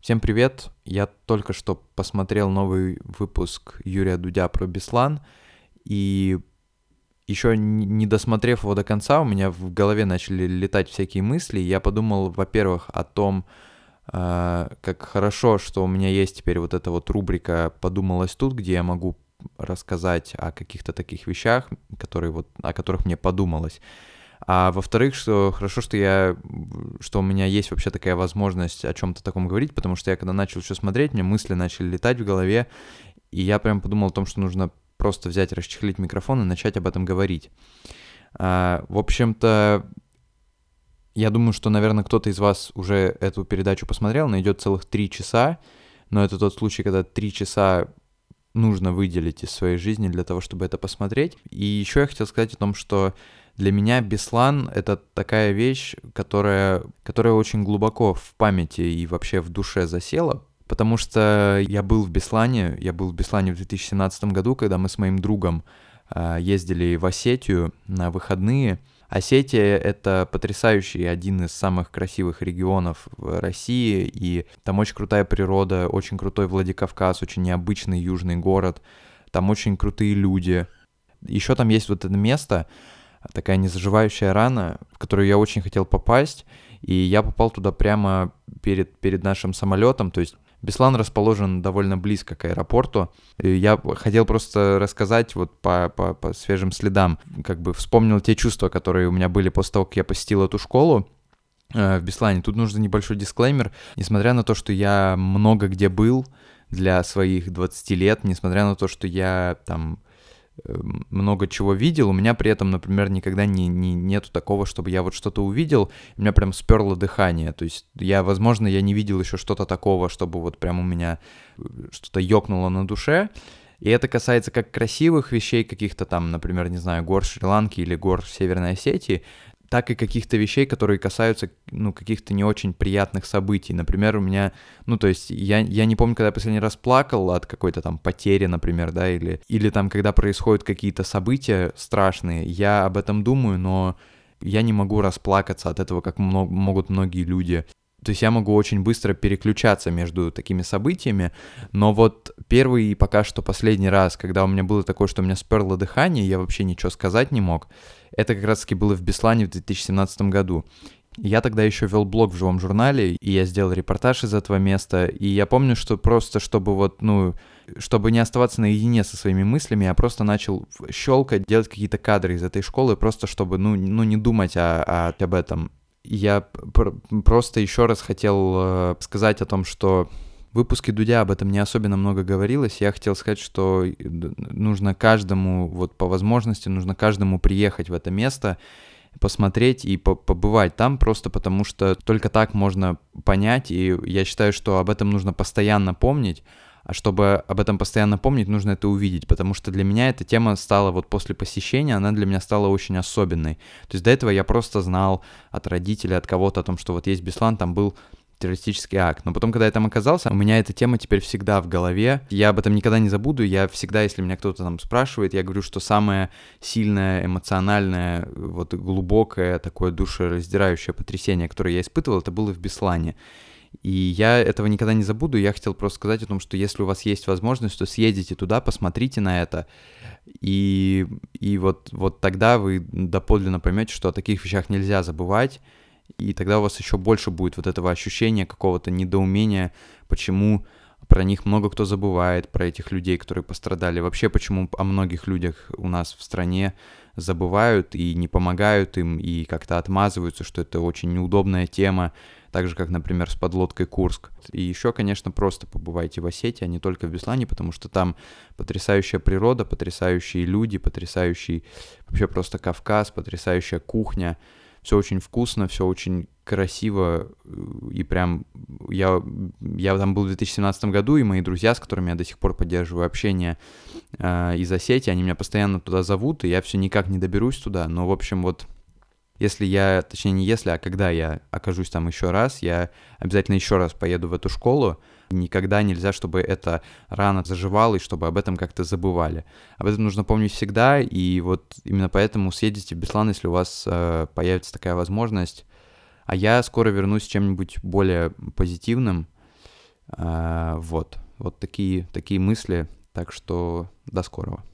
Всем привет! Я только что посмотрел новый выпуск Юрия Дудя про Беслан, и еще не досмотрев его до конца, у меня в голове начали летать всякие мысли. Я подумал, во-первых, о том, э, как хорошо, что у меня есть теперь вот эта вот рубрика «Подумалось тут», где я могу рассказать о каких-то таких вещах, которые вот, о которых мне подумалось. А во-вторых, что хорошо, что я, что у меня есть вообще такая возможность о чем-то таком говорить, потому что я когда начал еще смотреть, мне мысли начали летать в голове, и я прям подумал о том, что нужно просто взять, расчехлить микрофон и начать об этом говорить. А, в общем-то, я думаю, что, наверное, кто-то из вас уже эту передачу посмотрел, она идет целых три часа, но это тот случай, когда три часа нужно выделить из своей жизни для того, чтобы это посмотреть. И еще я хотел сказать о том, что для меня Беслан — это такая вещь, которая, которая очень глубоко в памяти и вообще в душе засела, потому что я был в Беслане, я был в Беслане в 2017 году, когда мы с моим другом э, ездили в Осетию на выходные. Осетия — это потрясающий, один из самых красивых регионов России, и там очень крутая природа, очень крутой Владикавказ, очень необычный южный город, там очень крутые люди. Еще там есть вот это место, такая незаживающая рана, в которую я очень хотел попасть, и я попал туда прямо перед, перед нашим самолетом, то есть Беслан расположен довольно близко к аэропорту. И я хотел просто рассказать вот по, по, по свежим следам, как бы вспомнил те чувства, которые у меня были после того, как я посетил эту школу э, в Беслане. Тут нужен небольшой дисклеймер. Несмотря на то, что я много где был для своих 20 лет, несмотря на то, что я там много чего видел, у меня при этом, например, никогда не, не, нету такого, чтобы я вот что-то увидел, у меня прям сперло дыхание, то есть я, возможно, я не видел еще что-то такого, чтобы вот прям у меня э, что-то ёкнуло на душе, и это касается как красивых вещей каких-то там, например, не знаю, гор Шри-Ланки или гор Северной Осетии, так и каких-то вещей, которые касаются, ну, каких-то не очень приятных событий. Например, у меня, ну, то есть я, я не помню, когда я последний раз плакал от какой-то там потери, например, да, или, или там, когда происходят какие-то события страшные, я об этом думаю, но я не могу расплакаться от этого, как много, могут многие люди. То есть я могу очень быстро переключаться между такими событиями, но вот первый и пока что последний раз, когда у меня было такое, что у меня сперло дыхание, я вообще ничего сказать не мог, это как раз-таки было в Беслане в 2017 году. Я тогда еще вел блог в живом журнале, и я сделал репортаж из этого места, и я помню, что просто, чтобы вот, ну, чтобы не оставаться наедине со своими мыслями, я просто начал щелкать, делать какие-то кадры из этой школы, просто чтобы, ну, ну не думать о, о, об этом. Я пр просто еще раз хотел э, сказать о том, что в выпуске Дудя об этом не особенно много говорилось. Я хотел сказать, что нужно каждому, вот по возможности, нужно каждому приехать в это место, посмотреть и по побывать там, просто потому что только так можно понять, и я считаю, что об этом нужно постоянно помнить, а чтобы об этом постоянно помнить, нужно это увидеть, потому что для меня эта тема стала вот после посещения, она для меня стала очень особенной. То есть до этого я просто знал от родителей, от кого-то о том, что вот есть Беслан, там был террористический акт. Но потом, когда я там оказался, у меня эта тема теперь всегда в голове. Я об этом никогда не забуду. Я всегда, если меня кто-то там спрашивает, я говорю, что самое сильное, эмоциональное, вот глубокое, такое душераздирающее потрясение, которое я испытывал, это было в Беслане. И я этого никогда не забуду. Я хотел просто сказать о том, что если у вас есть возможность, то съездите туда, посмотрите на это. И, и вот, вот тогда вы доподлинно поймете, что о таких вещах нельзя забывать и тогда у вас еще больше будет вот этого ощущения какого-то недоумения, почему про них много кто забывает, про этих людей, которые пострадали. Вообще, почему о многих людях у нас в стране забывают и не помогают им, и как-то отмазываются, что это очень неудобная тема, так же, как, например, с подлодкой Курск. И еще, конечно, просто побывайте в Осетии, а не только в Беслане, потому что там потрясающая природа, потрясающие люди, потрясающий вообще просто Кавказ, потрясающая кухня, все очень вкусно, все очень красиво, и прям я, я там был в 2017 году, и мои друзья, с которыми я до сих пор поддерживаю общение э, из Осетии, они меня постоянно туда зовут, и я все никак не доберусь туда, но, в общем, вот если я, точнее не если, а когда я окажусь там еще раз, я обязательно еще раз поеду в эту школу, Никогда нельзя, чтобы эта рана заживала, и чтобы об этом как-то забывали. Об этом нужно помнить всегда, и вот именно поэтому съездите в Беслан, если у вас э, появится такая возможность. А я скоро вернусь с чем-нибудь более позитивным. А, вот, вот такие, такие мысли. Так что до скорого.